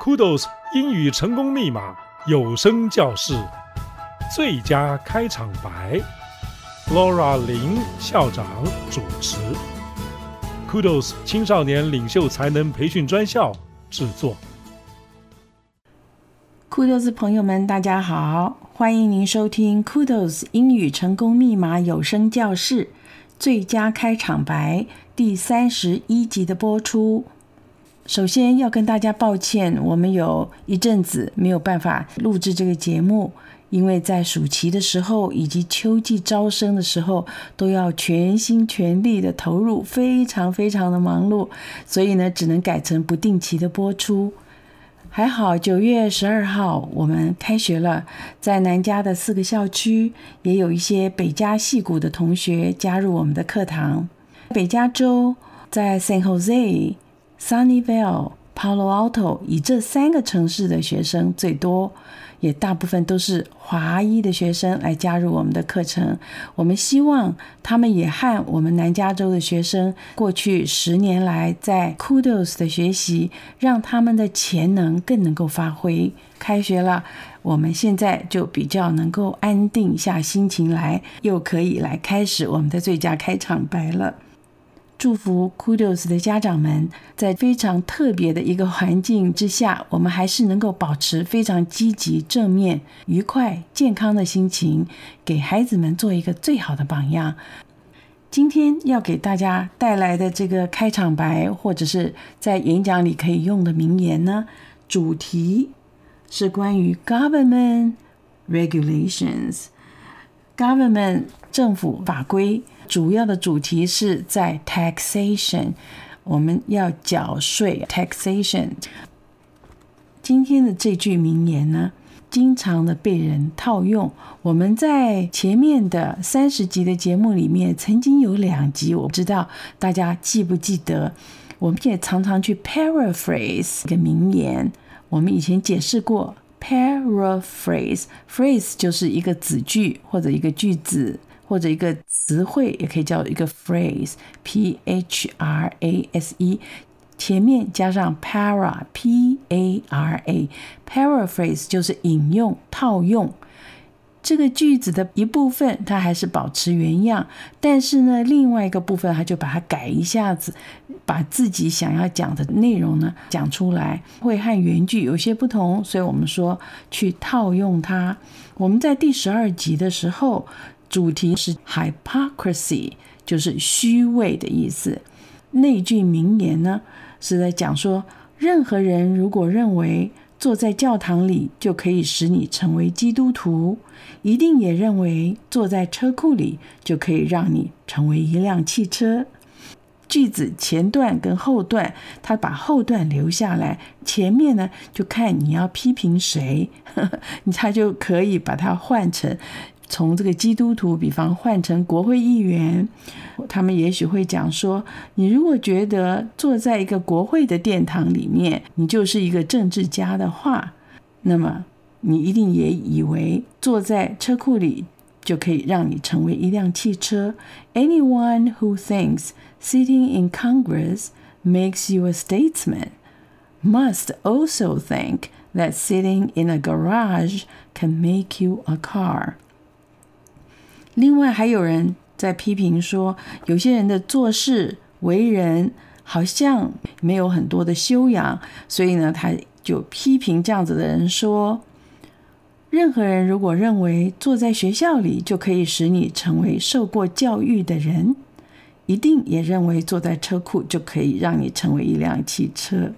Kudos 英语成功密码有声教室最佳开场白，Laura 林校长主持，Kudos 青少年领袖才能培训专校制作。Kudos 朋友们，大家好，欢迎您收听 Kudos 英语成功密码有声教室最佳开场白第三十一集的播出。首先要跟大家抱歉，我们有一阵子没有办法录制这个节目，因为在暑期的时候以及秋季招生的时候，都要全心全力的投入，非常非常的忙碌，所以呢，只能改成不定期的播出。还好九月十二号我们开学了，在南加的四个校区，也有一些北加戏谷的同学加入我们的课堂。北加州在 San Jose。Sunnyvale、Palo Alto 以这三个城市的学生最多，也大部分都是华裔的学生来加入我们的课程。我们希望他们也和我们南加州的学生过去十年来在 Kudos 的学习，让他们的潜能更能够发挥。开学了，我们现在就比较能够安定下心情来，又可以来开始我们的最佳开场白了。祝福 Kudos 的家长们，在非常特别的一个环境之下，我们还是能够保持非常积极、正面、愉快、健康的心情，给孩子们做一个最好的榜样。今天要给大家带来的这个开场白，或者是在演讲里可以用的名言呢，主题是关于 Government Regulations，Government 政府法规。主要的主题是在 taxation，我们要缴税 taxation。今天的这句名言呢，经常的被人套用。我们在前面的三十集的节目里面，曾经有两集，我不知道大家记不记得。我们也常常去 paraphrase 一个名言。我们以前解释过，paraphrase，phrase 就是一个子句或者一个句子。或者一个词汇也可以叫一个 phrase，p h r a s e，前面加上 para，p a r a，paraphrase 就是引用、套用这个句子的一部分，它还是保持原样，但是呢，另外一个部分，它就把它改一下子，把自己想要讲的内容呢讲出来，会和原句有些不同，所以我们说去套用它。我们在第十二集的时候。主题是 hypocrisy，就是虚伪的意思。那句名言呢，是在讲说，任何人如果认为坐在教堂里就可以使你成为基督徒，一定也认为坐在车库里就可以让你成为一辆汽车。句子前段跟后段，他把后段留下来，前面呢就看你要批评谁，他就可以把它换成。从这个基督徒，比方换成国会议员，他们也许会讲说：你如果觉得坐在一个国会的殿堂里面，你就是一个政治家的话，那么你一定也以为坐在车库里就可以让你成为一辆汽车。Anyone who thinks sitting in Congress makes you a statesman must also think that sitting in a garage can make you a car. 另外还有人在批评说，有些人的做事为人好像没有很多的修养，所以呢，他就批评这样子的人说，任何人如果认为坐在学校里就可以使你成为受过教育的人，一定也认为坐在车库就可以让你成为一辆汽车。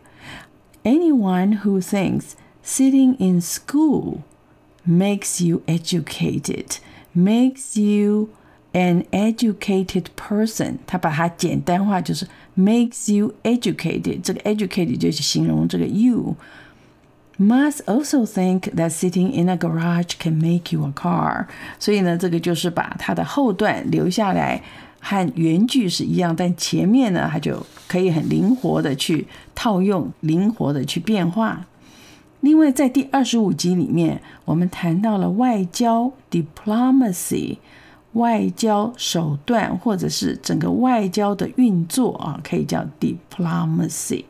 Anyone who thinks sitting in school makes you educated. Makes you an educated person，他把它简单化，就是 makes you educated。这个 educated 就是形容这个 you。Must also think that sitting in a garage can make you a car。所以呢，这个就是把它的后段留下来，和原句是一样，但前面呢，它就可以很灵活的去套用，灵活的去变化。另外，在第二十五集里面，我们谈到了外交 （diplomacy），外交手段或者是整个外交的运作啊，可以叫 diplomacy。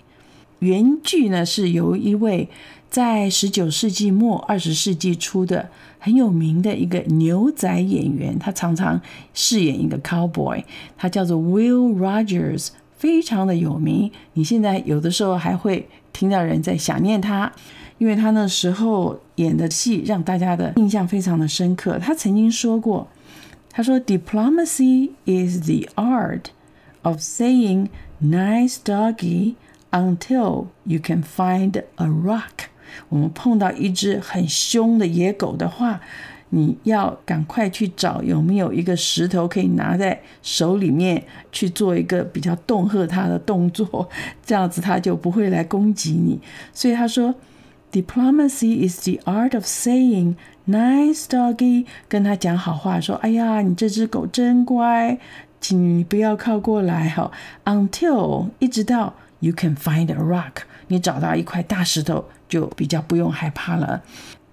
原句呢是由一位在十九世纪末二十世纪初的很有名的一个牛仔演员，他常常饰演一个 cowboy，他叫做 Will Rogers，非常的有名。你现在有的时候还会听到人在想念他，因为他那时候演的戏让大家的印象非常的深刻。他曾经说过，他说：“Diplomacy is the art of saying nice doggy until you can find a rock。”我们碰到一只很凶的野狗的话，你要赶快去找有没有一个石头可以拿在手里面去做一个比较恫吓它的动作，这样子它就不会来攻击你。所以他说，Diplomacy is the art of saying nice doggy，跟他讲好话，说，哎呀，你这只狗真乖，请你不要靠过来哈。Until 一直到 you can find a rock，你找到一块大石头。就比较不用害怕了。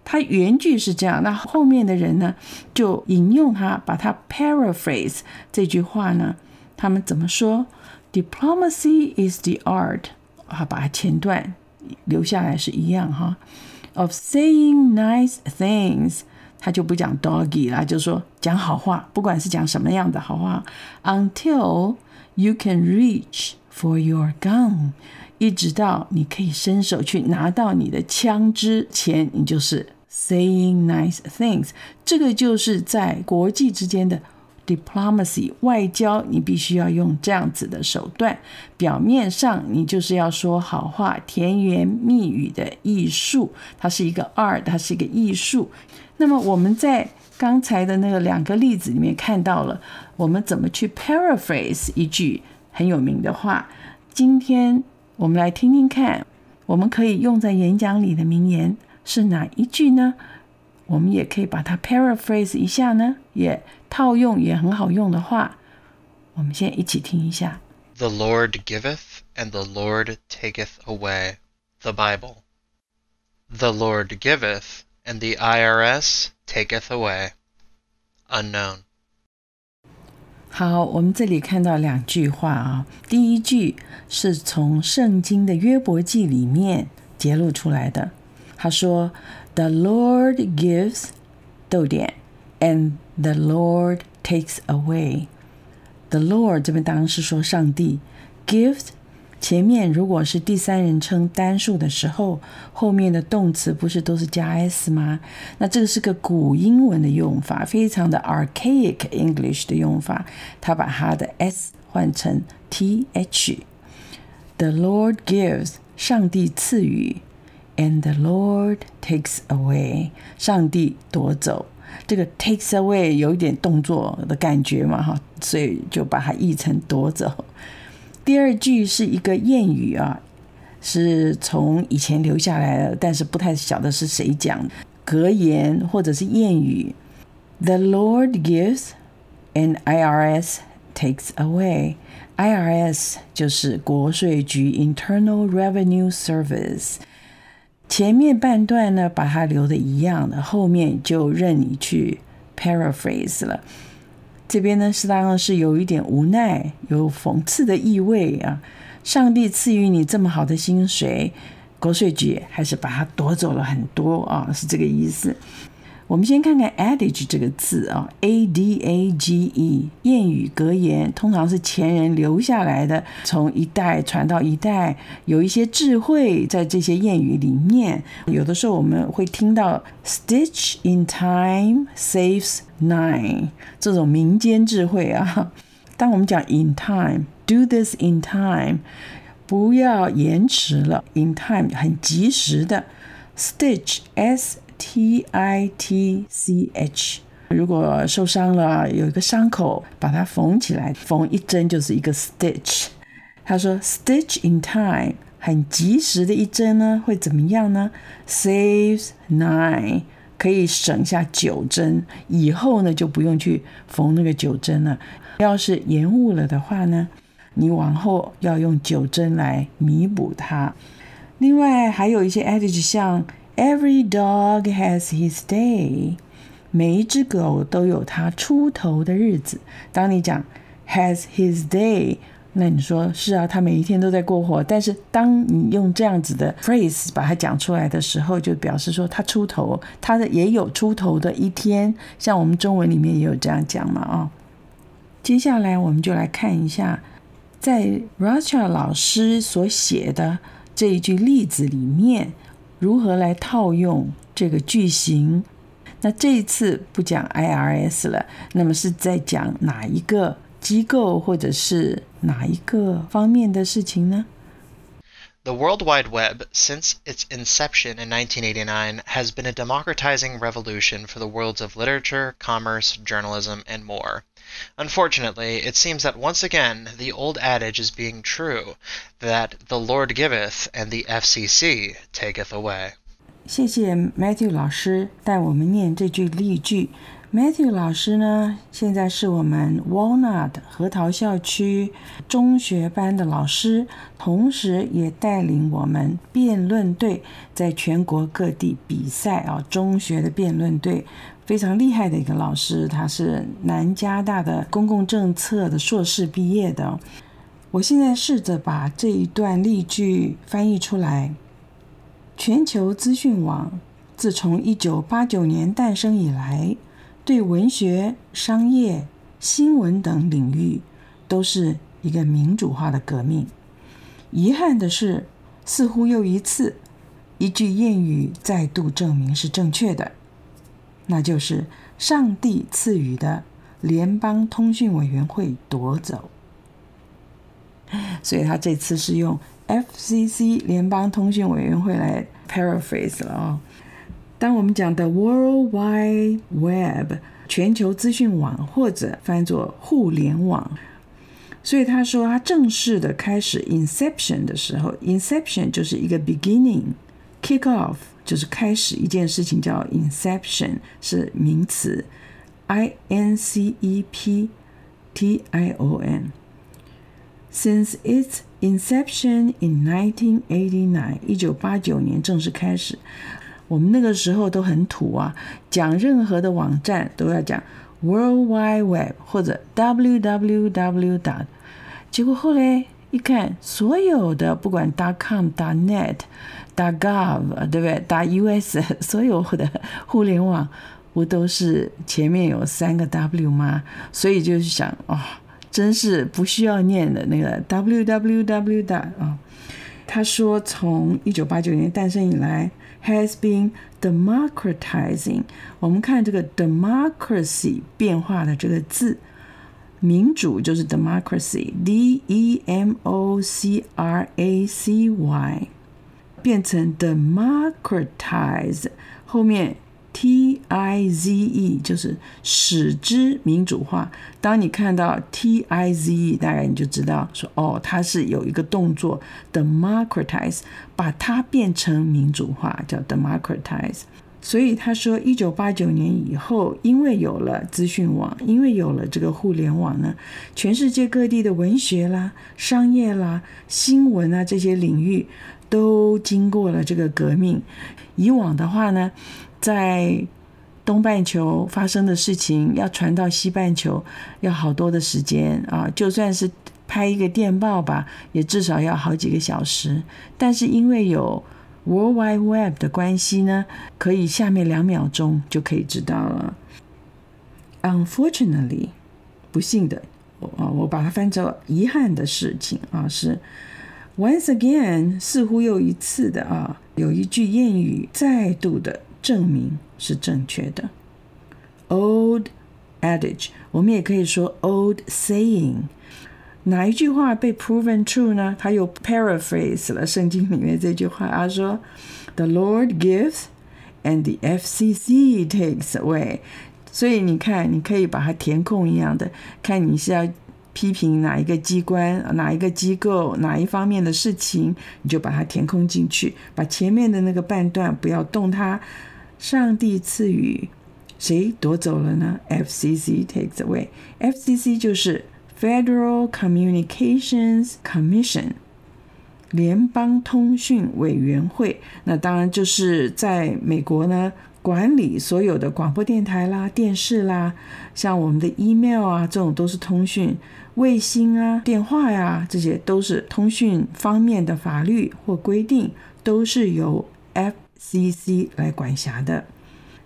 他原句是这样，那后面的人呢，就引用他，把他 paraphrase 这句话呢，他们怎么说？Diplomacy is the art，啊，把它前段留下来是一样哈。Of saying nice things，他就不讲 doggy 啦，就说讲好话，不管是讲什么样的好话。Until you can reach for your gun。一直到你可以伸手去拿到你的枪之前，你就是 saying nice things。这个就是在国际之间的 diplomacy 外交，你必须要用这样子的手段。表面上你就是要说好话，甜言蜜语的艺术，它是一个 art，它是一个艺术。那么我们在刚才的那个两个例子里面看到了，我们怎么去 paraphrase 一句很有名的话。今天。我们来听听看，我们可以用在演讲里的名言是哪一句呢？我们也可以把它 paraphrase 一下呢，也套用也很好用的话。我们先一起听一下：The Lord giveth, and the Lord taketh away. The Bible. The Lord giveth, and the IRS taketh away. Unknown. 好，我们这里看到两句话啊。第一句是从圣经的约伯记里面揭露出来的。他说：“The Lord gives，逗点，and the Lord takes away。The Lord 这边当然是说上帝，gives。”前面如果是第三人称单数的时候，后面的动词不是都是加 s 吗？那这个是个古英文的用法，非常的 archaic English 的用法。他把他的 s 换成 th。The Lord gives，上帝赐予，and the Lord takes away，上帝夺走。这个 takes away 有一点动作的感觉嘛，哈，所以就把它译成夺走。第二句是一个谚语啊，是从以前留下来的，但是不太晓得是谁讲的格言或者是谚语。The Lord gives, and IRS takes away. IRS 就是国税局 （Internal Revenue Service）。前面半段呢，把它留的一样的，后面就任你去 paraphrase 了。这边呢，是当然是有一点无奈，有讽刺的意味啊！上帝赐予你这么好的薪水，国税局还是把它夺走了很多啊，是这个意思。我们先看看 adage 这个字啊，a d a g e，谚语格言，通常是前人留下来的，从一代传到一代，有一些智慧在这些谚语里面。有的时候我们会听到 stitch in time saves nine 这种民间智慧啊。当我们讲 in time，do this in time，不要延迟了，in time 很及时的 stitch s。T I T C H，如果受伤了，有一个伤口，把它缝起来，缝一针就是一个 stitch。他说，stitch in time，很及时的一针呢，会怎么样呢？Saves nine，可以省下九针，以后呢就不用去缝那个九针了。要是延误了的话呢，你往后要用九针来弥补它。另外还有一些 adage 像。Every dog has his day。每一只狗都有它出头的日子。当你讲 has his day，那你说是啊，他每一天都在过活。但是当你用这样子的 phrase 把它讲出来的时候，就表示说它出头，它的也有出头的一天。像我们中文里面也有这样讲嘛啊、哦。接下来我们就来看一下，在 Rothschild 老师所写的这一句例子里面，如何来套用这个句型。那这一次不讲 IRS 了，那么是在讲哪一个机构或者是哪一个方面的事情呢 ？The World Wide Web, since its inception in 1989, has been a democratizing revolution for the worlds of literature, commerce, journalism, and more. Unfortunately, it seems that once again the old adage is being true that the Lord giveth and the FCC taketh away. 谢谢 Matthew 老师带我们念这句例句。 Matthew 老师呢，现在是我们 Walnut 核桃校区中学班的老师，同时也带领我们辩论队在全国各地比赛啊。中学的辩论队非常厉害的一个老师，他是南加大的公共政策的硕士毕业的。我现在试着把这一段例句翻译出来。全球资讯网自从一九八九年诞生以来，对文学、商业、新闻等领域都是一个民主化的革命。遗憾的是，似乎又一次一句谚语再度证明是正确的，那就是“上帝赐予的联邦通讯委员会夺走”。所以他这次是用。FCC 联邦通讯委员会来 paraphrase 了啊、哦。当我们讲的 World Wide Web 全球资讯网或者翻作互联网，所以他说他正式的开始 inception 的时候，inception 就是一个 beginning，kick off 就是开始一件事情叫 inception 是名词，I N C E P T I O N。Since its Inception in 1989，一九八九年正式开始。我们那个时候都很土啊，讲任何的网站都要讲 World Wide Web 或者 www. 结果后来一看，所有的不管 .com、.net、.gov，对不对？.us，所有的互联网不都是前面有三个 W 吗？所以就是想啊。真是不需要念的那个 www 的啊，他说从一九八九年诞生以来 ，has been democratizing。我们看这个 democracy 变化的这个字，民主就是 democracy，d e m o c r a c y，变成 democratize 后面。 T I Z E 就是使之民主化。当你看到 T I Z E，大概你就知道说，哦，它是有一个动作 democratize，把它变成民主化，叫 democratize。所以他说，一九八九年以后，因为有了资讯网，因为有了这个互联网呢，全世界各地的文学啦、商业啦、新闻啊这些领域都经过了这个革命。以往的话呢，在东半球发生的事情要传到西半球要好多的时间啊，就算是拍一个电报吧，也至少要好几个小时。但是因为有 World Wide Web 的关系呢，可以下面两秒钟就可以知道了。Unfortunately，不幸的，我，我把它翻作遗憾的事情啊，是 Once again，似乎又一次的啊，有一句谚语再度的。证明是正确的。Old adage，我们也可以说 old saying。哪一句话被 proven true 呢？他又 paraphrase 了圣经里面这句话，他说：“The Lord gives, and the FCC takes away。”所以你看，你可以把它填空一样的，看你是要批评哪一个机关、哪一个机构、哪一方面的事情，你就把它填空进去，把前面的那个半段不要动它。上帝赐予，谁夺走了呢？FCC takes away。FCC 就是 Federal Communications Commission，联邦通讯委员会。那当然就是在美国呢，管理所有的广播电台啦、电视啦，像我们的 email 啊，这种都是通讯。卫星啊、电话呀、这些都是通讯方面的法律或规定，都是由 F C C 来管辖的。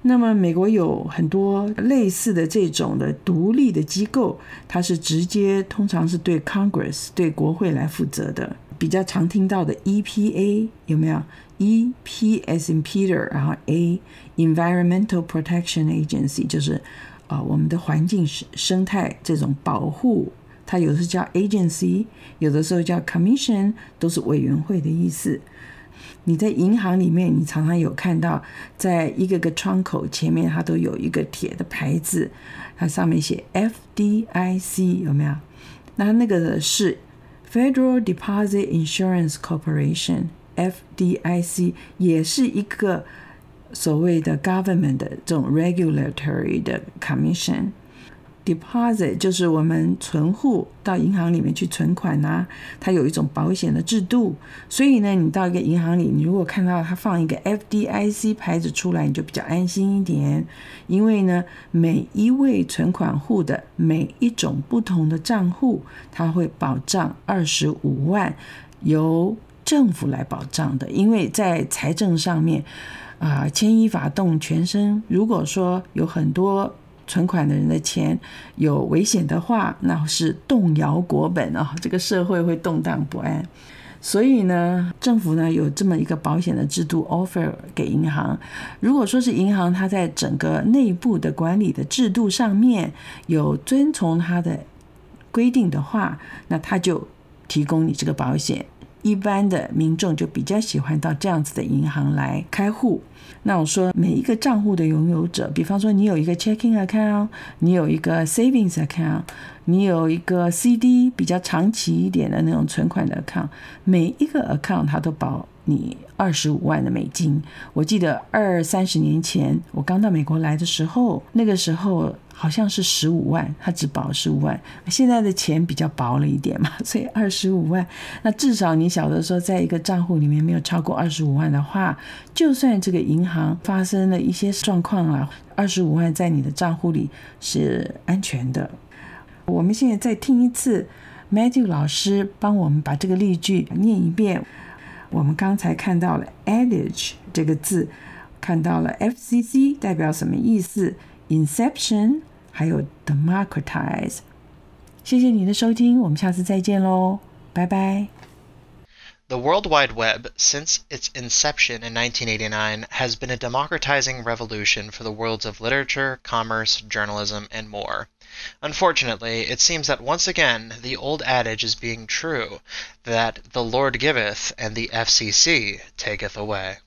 那么，美国有很多类似的这种的独立的机构，它是直接通常是对 Congress 对国会来负责的。比较常听到的 EPA 有没有？E P，as in Peter，然后 A Environmental Protection Agency 就是啊、我们的环境生生态这种保护。它有的是叫 agency，有的时候叫 commission，都是委员会的意思。你在银行里面，你常常有看到，在一个个窗口前面，它都有一个铁的牌子，它上面写 FDIC，有没有？那那个的是 Federal Deposit Insurance Corporation，FDIC 也是一个所谓的 government 的这种 regulatory 的 commission。Deposit 就是我们存户到银行里面去存款呐、它有一种保险的制度，所以呢，你到一个银行里，你如果看到它放一个 FDIC 牌子出来，你就比较安心一点，因为呢，每一位存款户的每一种不同的账户，它会保障二十五万，由政府来保障的，因为在财政上面啊，牵一发动全身，如果说有很多。存款的人的钱有危险的话，那是动摇国本啊，这个社会会动荡不安。所以呢，政府呢有这么一个保险的制度 offer 给银行。如果说是银行，它在整个内部的管理的制度上面有遵从它的规定的话，那它就提供你这个保险。一般的民众就比较喜欢到这样子的银行来开户。那我说每一个账户的拥有者，比方说你有一个 checking account，你有一个 savings account，你有一个 CD 比较长期一点的那种存款的 account，每一个 account 它都保你二十五万的美金。我记得二三十年前我刚到美国来的时候，那个时候。好像是十五万，他只保十五万。现在的钱比较薄了一点嘛，所以二十五万。那至少你晓得说，在一个账户里面没有超过二十五万的话，就算这个银行发生了一些状况啊，二十五万在你的账户里是安全的。我们现在再听一次 Matthew 老师帮我们把这个例句念一遍。我们刚才看到了 adage 这个字，看到了 FCC 代表什么意思？Inception。还有 democratize，谢谢你的收听，我们下次再见喽，拜拜。The World Wide Web, since its inception in 1989, has been a democratizing revolution for the worlds of literature, commerce, journalism, and more. Unfortunately, it seems that once again the old adage is being true that the Lord giveth and the FCC taketh away.